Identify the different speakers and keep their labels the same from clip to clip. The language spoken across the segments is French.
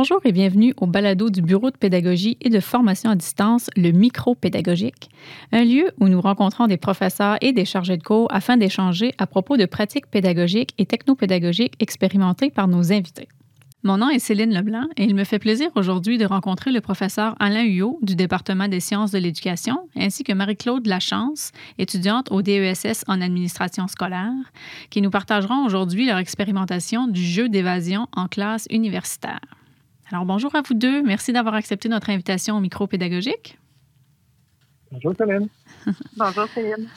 Speaker 1: Bonjour et bienvenue au balado du Bureau de pédagogie et de formation à distance, le micro pédagogique, un lieu où nous rencontrons des professeurs et des chargés de cours afin d'échanger à propos de pratiques pédagogiques et technopédagogiques expérimentées par nos invités. Mon nom est Céline Leblanc et il me fait plaisir aujourd'hui de rencontrer le professeur Alain Huyot du département des sciences de l'éducation ainsi que Marie-Claude Lachance, étudiante au DESS en administration scolaire, qui nous partageront aujourd'hui leur expérimentation du jeu d'évasion en classe universitaire. Alors bonjour à vous deux, merci d'avoir accepté notre invitation au micro pédagogique.
Speaker 2: Bonjour Céline.
Speaker 3: Bonjour Céline.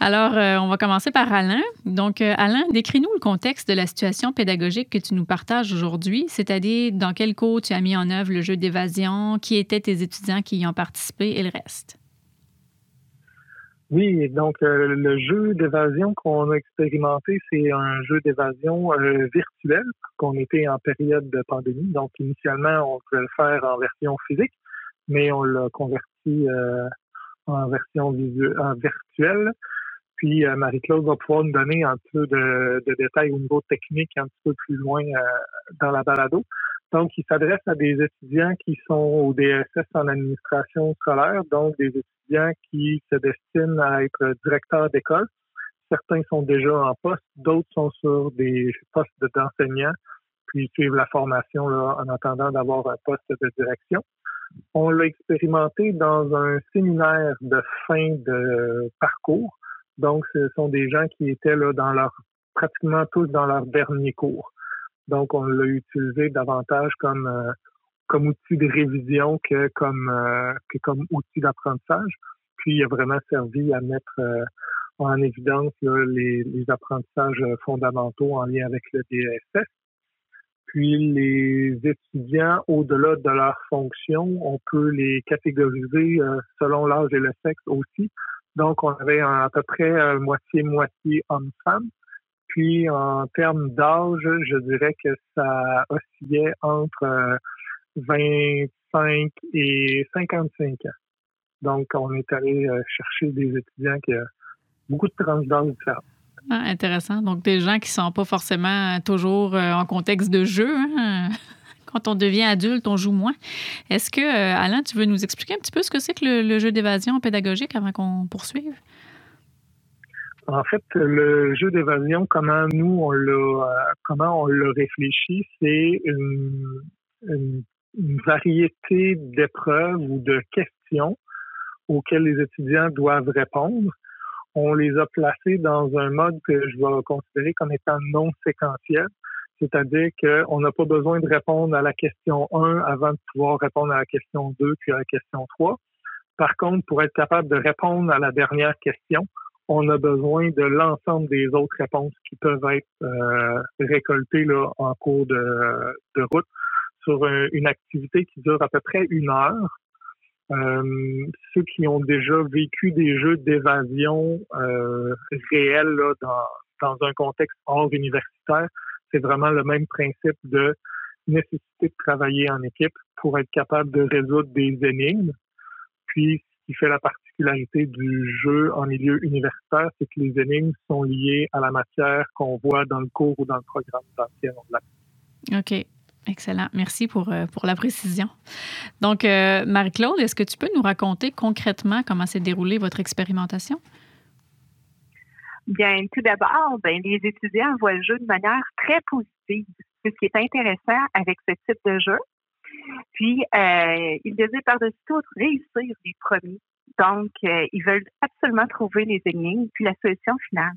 Speaker 1: Alors, euh, on va commencer par Alain. Donc, euh, Alain, décris-nous le contexte de la situation pédagogique que tu nous partages aujourd'hui, c'est-à-dire dans quel cours tu as mis en œuvre le jeu d'évasion, qui étaient tes étudiants qui y ont participé et le reste.
Speaker 2: Oui, donc euh, le jeu d'évasion qu'on a expérimenté, c'est un jeu d'évasion virtuel, qu'on était en période de pandémie. Donc, initialement, on pouvait le faire en version physique, mais on l'a converti en version en virtuelle. Puis euh, Marie-Claude va pouvoir nous donner un peu de, de, détails au niveau technique un petit peu plus loin euh, dans la balado. Donc, il s'adresse à des étudiants qui sont au DSS en administration scolaire, donc des étudiants qui se destinent à être directeurs d'école. Certains sont déjà en poste, d'autres sont sur des postes d'enseignants, puis suivent la formation là, en attendant d'avoir un poste de direction. On l'a expérimenté dans un séminaire de fin de parcours. Donc, ce sont des gens qui étaient là dans leur pratiquement tous dans leur dernier cours. Donc, on l'a utilisé davantage comme euh, comme outil de révision que comme euh, que comme outil d'apprentissage. Puis, il a vraiment servi à mettre euh, en évidence les, les, apprentissages fondamentaux en lien avec le DSS. Puis les étudiants, au-delà de leur fonction, on peut les catégoriser euh, selon l'âge et le sexe aussi. Donc, on avait à peu près moitié-moitié hommes-femmes. Puis, en termes d'âge, je dirais que ça oscillait entre 25 euh, et 55 ans. Donc, on est allé euh, chercher des étudiants qui ont beaucoup de tranches d'âge différentes.
Speaker 1: Ah, intéressant. Donc, des gens qui ne sont pas forcément toujours euh, en contexte de jeu. Hein. Quand on devient adulte, on joue moins. Est-ce que, Alain, tu veux nous expliquer un petit peu ce que c'est que le, jeu d'évasion pédagogique avant qu'on poursuive?
Speaker 2: En fait, le jeu d'évasion, comment nous on l'a, euh, comment on l'a réfléchi, c'est une, variété d'épreuves ou de questions auxquelles les étudiants doivent répondre on les a placés dans un mode que je vais considérer comme étant non séquentiel. C'est-à-dire qu'on n'a pas besoin de répondre à la question 1 avant de pouvoir répondre à la question 2 puis à la question 3. Par contre, pour être capable de répondre à la dernière question, on a besoin de l'ensemble des autres réponses qui peuvent être euh, récoltées là, en cours de, route sur une activité qui dure à peu près une heure. Euh, ceux qui ont déjà vécu des jeux d'évasion euh, réels dans, dans un contexte hors universitaire, c'est vraiment le même principe de nécessité de travailler en équipe pour être capable de résoudre des énigmes. Puis, qui fait la particularité du jeu en milieu universitaire, c'est que les énigmes sont liées à la matière qu'on voit dans le cours ou dans le programme dans lequel
Speaker 1: OK. Excellent. Merci pour, euh, pour la précision. Donc, euh, Marie-Claude, est-ce que tu peux nous raconter concrètement comment s'est déroulée votre expérimentation?
Speaker 3: Bien, tout d'abord, ben, les étudiants voient le jeu de manière très positive. C'est ce qui est intéressant avec ce type de jeu. Puis, euh, ils désirent par-dessus tout réussir les premiers. Donc, ils veulent absolument trouver les énigmes puis la solution finale.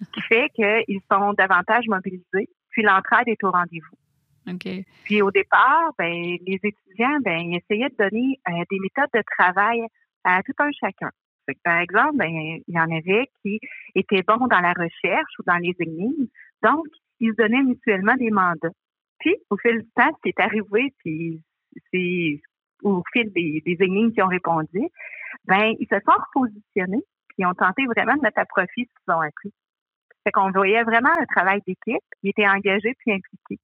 Speaker 3: Ce qui fait qu'ils sont davantage mobilisés, puis l'entraide est au rendez-vous. Puis au départ, ben, les étudiants, ben, ils essayaient de donner euh, des méthodes de travail à tout un chacun. par exemple, ben, il y en avait qui étaient bons dans la recherche ou dans les énigmes. Donc, ils se donnaient mutuellement des mandats. Puis, au fil du temps, ce qui est arrivé, puis c'est au fil des, des énigmes qui ont répondu, ben, ils se sont repositionnés, puis ont tenté vraiment de mettre à profit ce qu'ils ont appris. Fait qu'on voyait vraiment un travail d'équipe, ils étaient engagés puis impliqués.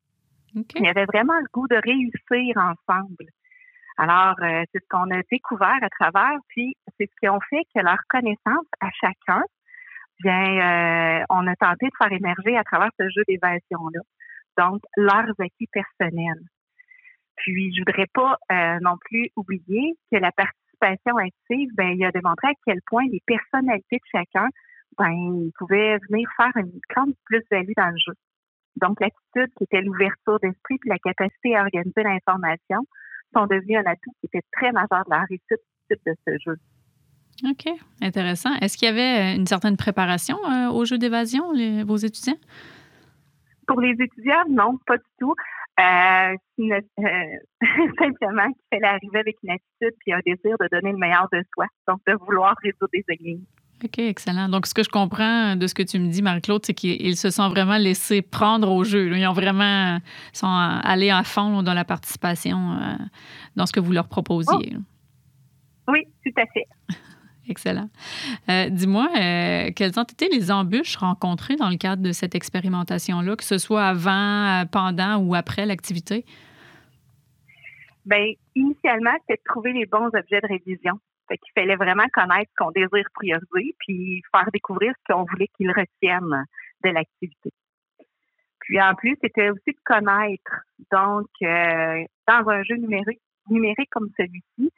Speaker 3: Il y avait vraiment le goût de réussir ensemble. Alors, euh, c'est ce qu'on a découvert à travers, puis c'est ce qui ont fait que leur connaissance à chacun, bien, euh, on a tenté de faire émerger à travers ce jeu d'évasion-là. Donc, leurs acquis personnels. Puis, je voudrais pas euh, non plus oublier que la participation active, ben, il a démontré à quel point les personnalités de chacun, ben, pouvaient venir faire une grande plus-value dans le jeu. Donc, l'attitude qui était l'ouverture d'esprit puis la capacité à organiser l'information sont devenus un atout qui était très majeur de la réussite de ce jeu.
Speaker 1: OK, intéressant. Est-ce qu'il y avait une certaine préparation euh, au jeu d'évasion, vos étudiants?
Speaker 3: Pour les étudiants, non, pas du tout. Euh, euh, simplement qu'il fallait arriver avec une attitude puis un désir de donner le meilleur de soi, donc de vouloir résoudre des énigmes.
Speaker 1: OK, excellent. Donc, ce que je comprends de ce que tu me dis, Marie-Claude, c'est qu'ils se sont vraiment laissés prendre au jeu. Ils ont vraiment sont allés à fond dans la participation dans ce que vous leur proposiez.
Speaker 3: Oh. Oui, tout à fait.
Speaker 1: Excellent. Euh, dis-moi, euh, quelles ont été les embûches rencontrées dans le cadre de cette expérimentation-là, que ce soit avant, pendant ou après l'activité?
Speaker 3: Bien, initialement, c'était de trouver les bons objets de révision. Fait qu'il fallait vraiment connaître ce qu'on désire prioriser, puis faire découvrir ce qu'on voulait qu'ils retiennent de l'activité. Puis en plus, c'était aussi de connaître. Donc, euh, dans un jeu numérique, numérique comme celui-ci,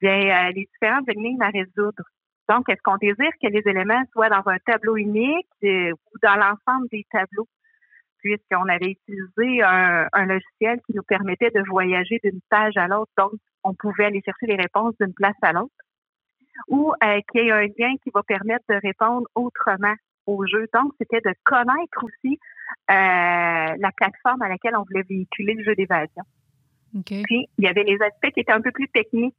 Speaker 3: bien, euh, les différentes énigmes à résoudre. Donc, est-ce qu'on désire que les éléments soient dans un tableau unique euh, ou dans l'ensemble des tableaux? Puisqu'on avait utilisé un, logiciel qui nous permettait de voyager d'une page à l'autre, donc on pouvait aller chercher les réponses d'une place à l'autre. Ou euh, qu'il y ait un lien qui va permettre de répondre autrement au jeu. Donc, c'était de connaître aussi la plateforme à laquelle on voulait véhiculer le jeu d'évasion. Puis, il y avait les aspects qui étaient un peu plus techniques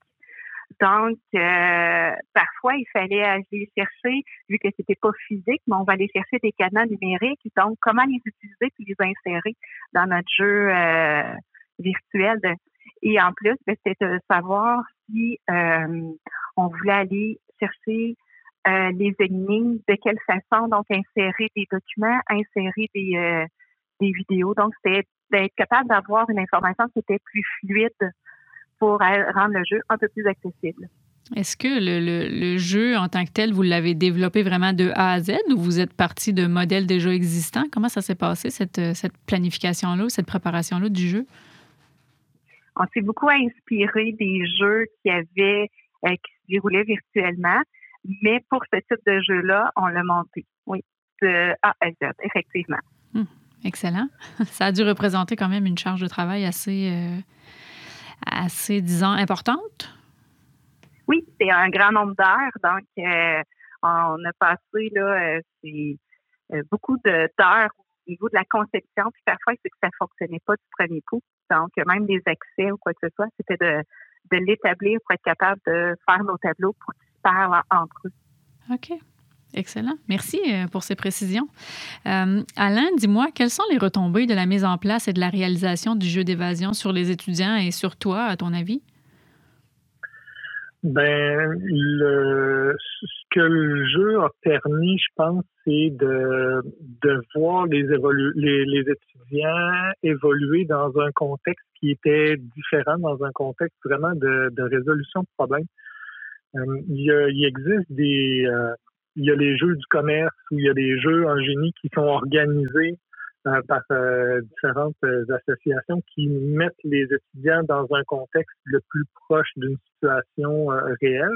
Speaker 3: donc, euh, parfois, il fallait aller chercher, vu que c'était pas physique, mais on va aller chercher des canaux numériques. Donc, comment les utiliser puis les insérer dans notre jeu euh, virtuel? Et en plus, ben, c'était de savoir si euh, on voulait aller chercher les énigmes, de quelle façon, donc insérer des documents, insérer des, des vidéos. Donc, c'était d'être capable d'avoir une information qui était plus fluide pour rendre le jeu un peu plus accessible.
Speaker 1: Est-ce que le, jeu en tant que tel, vous l'avez développé vraiment de A à Z ou vous êtes parti de modèles déjà existants? Comment ça s'est passé, cette, cette planification-là, cette préparation-là du jeu?
Speaker 3: On s'est beaucoup inspiré des jeux qui avaient euh, qui se déroulaient virtuellement, mais pour ce type de jeu-là, on l'a monté, oui, de A à Z, effectivement.
Speaker 1: Hum, excellent. Ça a dû représenter quand même une charge de travail assez, euh, assez, disons, importante?
Speaker 3: Oui, c'est un grand nombre d'heures. Donc, euh, on a passé là, euh, euh, beaucoup d'heures au niveau de la conception. Puis parfois, c'est que ça ne fonctionnait pas du premier coup. Donc, même des accès ou quoi que ce soit, c'était de, de l'établir pour être capable de faire nos tableaux pour qu'ils parlent entre eux.
Speaker 1: OK. Excellent. Merci euh, pour ces précisions. Euh, Alain, dis-moi, quelles sont les retombées de la mise en place et de la réalisation du jeu d'évasion sur les étudiants et sur toi, à ton avis?
Speaker 2: Ben, le, ce que le jeu a permis, je pense, c'est de, de voir les, étudiants évoluer dans un contexte qui était différent, dans un contexte vraiment de, résolution de problèmes. Euh, il, existe des, il y a les jeux du commerce où il y a des jeux en génie qui sont organisés euh, par euh, différentes euh, associations qui mettent les étudiants dans un contexte le plus proche d'une situation réelle.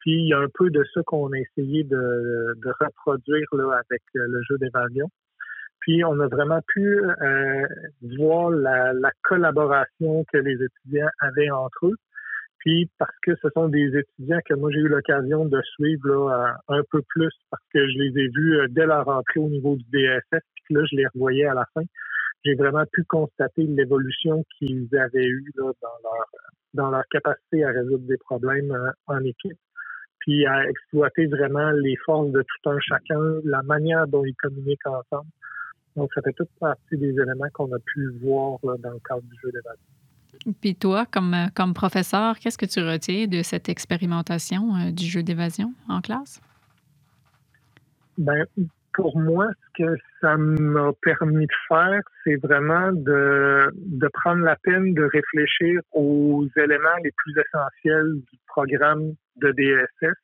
Speaker 2: Puis il y a un peu de ça qu'on a essayé de, de reproduire là, avec le jeu d'évasion. Puis on a vraiment pu voir la, la collaboration que les étudiants avaient entre eux puis parce que ce sont des étudiants que moi j'ai eu l'occasion de suivre là, un peu plus parce que je les ai vus euh, dès leur rentrée au niveau du DSS, puis là je les revoyais à la fin. J'ai vraiment pu constater l'évolution qu'ils avaient eue là, dans leur dans leur capacité à résoudre des problèmes euh, en équipe, puis à exploiter vraiment les forces de tout un chacun, la manière dont ils communiquent ensemble. Donc ça fait toute partie des éléments qu'on a pu voir là, dans le cadre du jeu d'évaluation.
Speaker 1: Puis toi, comme, euh, comme professeur, qu'est-ce que tu retiens de cette expérimentation euh, du jeu d'évasion en classe?
Speaker 2: Ben, pour moi, ce que ça m'a permis de faire, c'est vraiment de, de prendre la peine de réfléchir aux éléments les plus essentiels du programme de DSS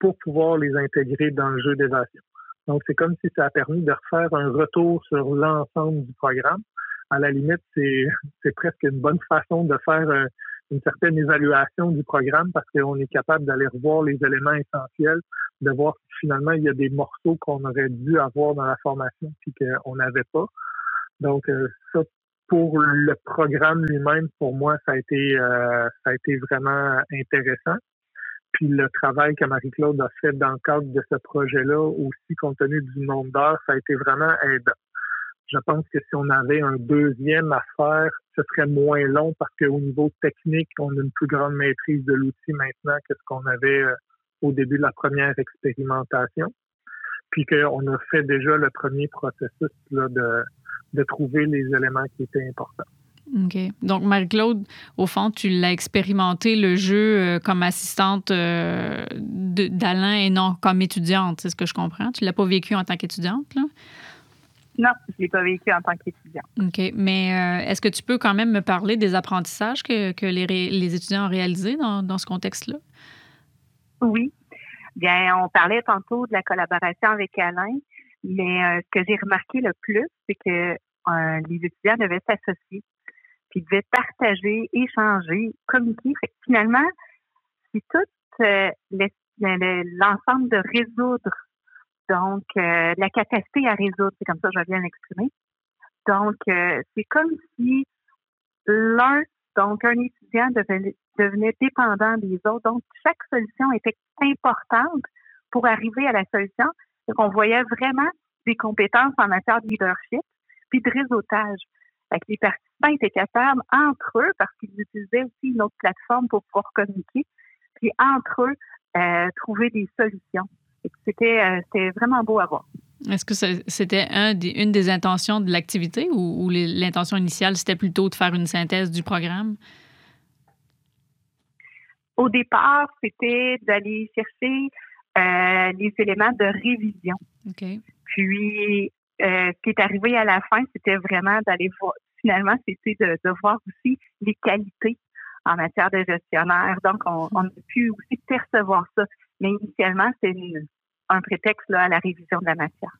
Speaker 2: pour pouvoir les intégrer dans le jeu d'évasion. Donc, c'est comme si ça a permis de refaire un retour sur l'ensemble du programme à la limite, c'est, presque une bonne façon de faire euh, une certaine évaluation du programme parce qu'on est capable d'aller revoir les éléments essentiels, de voir si finalement il y a des morceaux qu'on aurait dû avoir dans la formation puis qu'on n'avait pas. Donc euh, ça, pour le programme lui-même, pour moi, ça a été euh, ça a été vraiment intéressant. Puis le travail que Marie-Claude a fait dans le cadre de ce projet-là, aussi compte tenu du nombre d'heures, ça a été vraiment aidant. Je pense que si on avait un deuxième à faire, ce serait moins long parce qu'au niveau technique, on a une plus grande maîtrise de l'outil maintenant que ce qu'on avait euh, au début de la première expérimentation. Puis qu'on a fait déjà le premier processus là, de, de trouver les éléments qui étaient importants.
Speaker 1: OK. Donc, Marie-Claude, au fond, tu l'as expérimenté le jeu euh, comme assistante euh, d'Alain et non comme étudiante, c'est ce que je comprends. Tu ne l'as pas vécu en tant qu'étudiante, là?
Speaker 3: Non, je ne l'ai pas vécu en tant qu'étudiante.
Speaker 1: OK. Mais euh, est-ce que tu peux quand même me parler des apprentissages que, que les, les, étudiants ont réalisés dans, dans ce contexte-là?
Speaker 3: Oui. Bien, on parlait tantôt de la collaboration avec Alain, mais ce que j'ai remarqué le plus, c'est que les étudiants devaient s'associer puis devaient partager, échanger, communiquer. finalement, c'est tout euh, l'ensemble de résoudre, donc euh, la capacité à résoudre, c'est comme ça que je viens l'exprimer. Donc, euh, c'est comme si l'un, donc un étudiant devenait, dépendant des autres. Donc, chaque solution était importante pour arriver à la solution. Donc, on voyait vraiment des compétences en matière de leadership puis de réseautage. Fait les participants étaient capables entre eux, parce qu'ils utilisaient aussi une autre plateforme pour pouvoir communiquer, puis entre eux, euh, trouver des solutions. Euh, c'était vraiment beau à voir.
Speaker 1: Est-ce que c'était un une des intentions de l'activité ou, l'intention initiale, c'était plutôt de faire une synthèse du programme?
Speaker 3: Au départ, c'était d'aller chercher euh, les éléments de révision. Puis, euh, ce qui est arrivé à la fin, c'était vraiment d'aller voir, finalement, c'était de, de, voir aussi les qualités en matière de gestionnaire. Donc, on, on a pu aussi percevoir ça. Mais initialement, c'est un prétexte là, à la révision de la matière.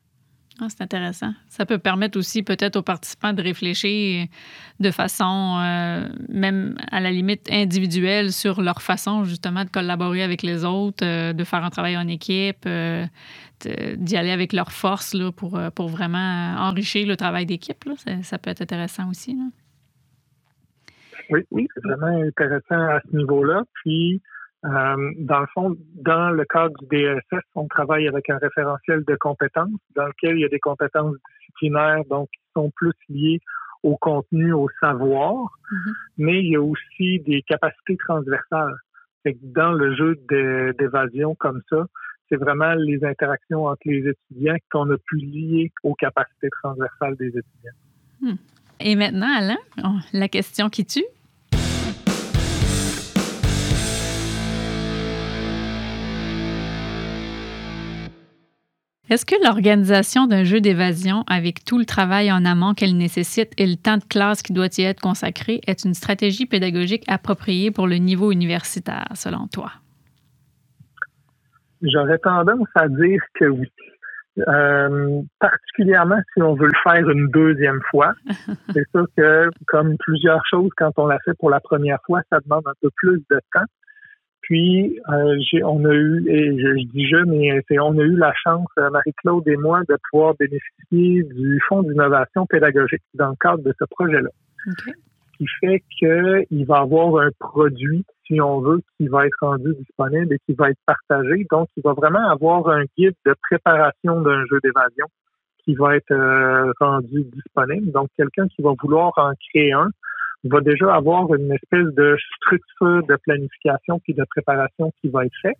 Speaker 1: Ah, c'est intéressant. Ça peut permettre aussi peut-être aux participants de réfléchir de façon euh, même à la limite individuelle sur leur façon justement de collaborer avec les autres, euh, de faire un travail en équipe, euh, d'y aller avec leur force là, pour, pour vraiment enrichir le travail d'équipe. Ça, ça, peut être intéressant aussi. Là.
Speaker 2: Oui, oui, c'est vraiment intéressant à ce niveau-là. Puis, euh, dans le fond, dans le cadre du DSS, on travaille avec un référentiel de compétences dans lequel il y a des compétences disciplinaires, donc qui sont plus liées au contenu, au savoir, mm-hmm. mais il y a aussi des capacités transversales. dans le jeu d'évasion comme ça, c'est vraiment les interactions entre les étudiants qu'on a pu lier aux capacités transversales des étudiants.
Speaker 1: Hmm. Et maintenant, Alain, la question qui tue, Est-ce que l'organisation d'un jeu d'évasion avec tout le travail en amont qu'elle nécessite et le temps de classe qui doit y être consacré est une stratégie pédagogique appropriée pour le niveau universitaire, selon toi?
Speaker 2: J'aurais tendance à dire que oui. Euh, particulièrement si on veut le faire une deuxième fois. C'est sûr que, comme plusieurs choses, quand on l'a fait pour la première fois, ça demande un peu plus de temps. Puis, euh, on a eu, et je, dis je, mais on a eu la chance, euh, Marie-Claude et moi, de pouvoir bénéficier du Fonds d'innovation pédagogique dans le cadre de ce projet-là. Ce qui fait qu'il va y avoir un produit, si on veut, qui va être rendu disponible et qui va être partagé. Donc, il va vraiment avoir un guide de préparation d'un jeu d'évasion qui va être euh, rendu disponible. Donc, quelqu'un qui va vouloir en créer un, va déjà avoir une espèce de structure de planification puis de préparation qui va être faite.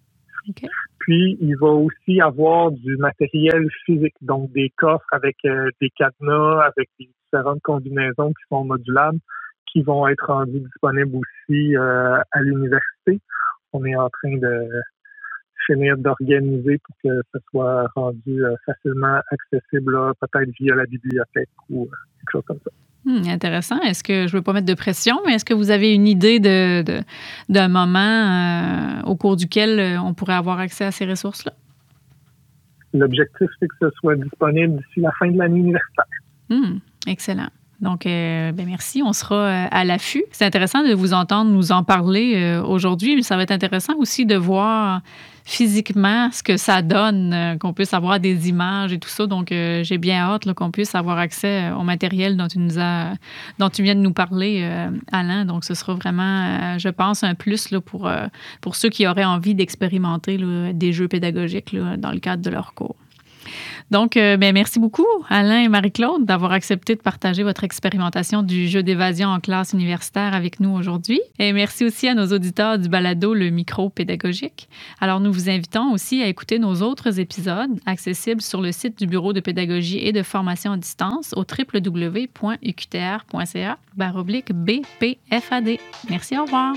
Speaker 2: Puis, il va aussi avoir du matériel physique, donc des coffres avec euh, des cadenas, avec des différentes combinaisons qui sont modulables, qui vont être rendues disponibles aussi euh, à l'université. On est en train de finir d'organiser pour que ce soit rendu euh, facilement accessible, peut-être via la bibliothèque ou quelque chose comme ça.
Speaker 1: Hmm, intéressant. Est-ce que je ne veux pas mettre de pression, mais est-ce que vous avez une idée d'un de, moment euh, au cours duquel euh, on pourrait avoir accès à ces ressources-là?
Speaker 2: L'objectif, c'est que ce soit disponible d'ici la fin de l'année universitaire.
Speaker 1: Hmm, excellent. Donc, ben merci. On sera à l'affût. C'est intéressant de vous entendre nous en parler aujourd'hui, mais ça va être intéressant aussi de voir physiquement ce que ça donne, euh, qu'on puisse avoir des images et tout ça. Donc, euh, j'ai bien hâte qu'on puisse avoir accès euh, au matériel dont tu, nous as, dont tu viens de nous parler, Alain. Donc, ce sera vraiment, je pense, un plus pour, pour ceux qui auraient envie d'expérimenter des jeux pédagogiques dans le cadre de leur cours. Donc, euh, ben, merci beaucoup, Alain et Marie-Claude, d'avoir accepté de partager votre expérimentation du jeu d'évasion en classe universitaire avec nous aujourd'hui. Et merci aussi à nos auditeurs du balado Le Micro Pédagogique. Alors, nous vous invitons aussi à écouter nos autres épisodes accessibles sur le site du Bureau de pédagogie et de formation à distance au www.uqtr.ca BPFAD. Merci, au revoir.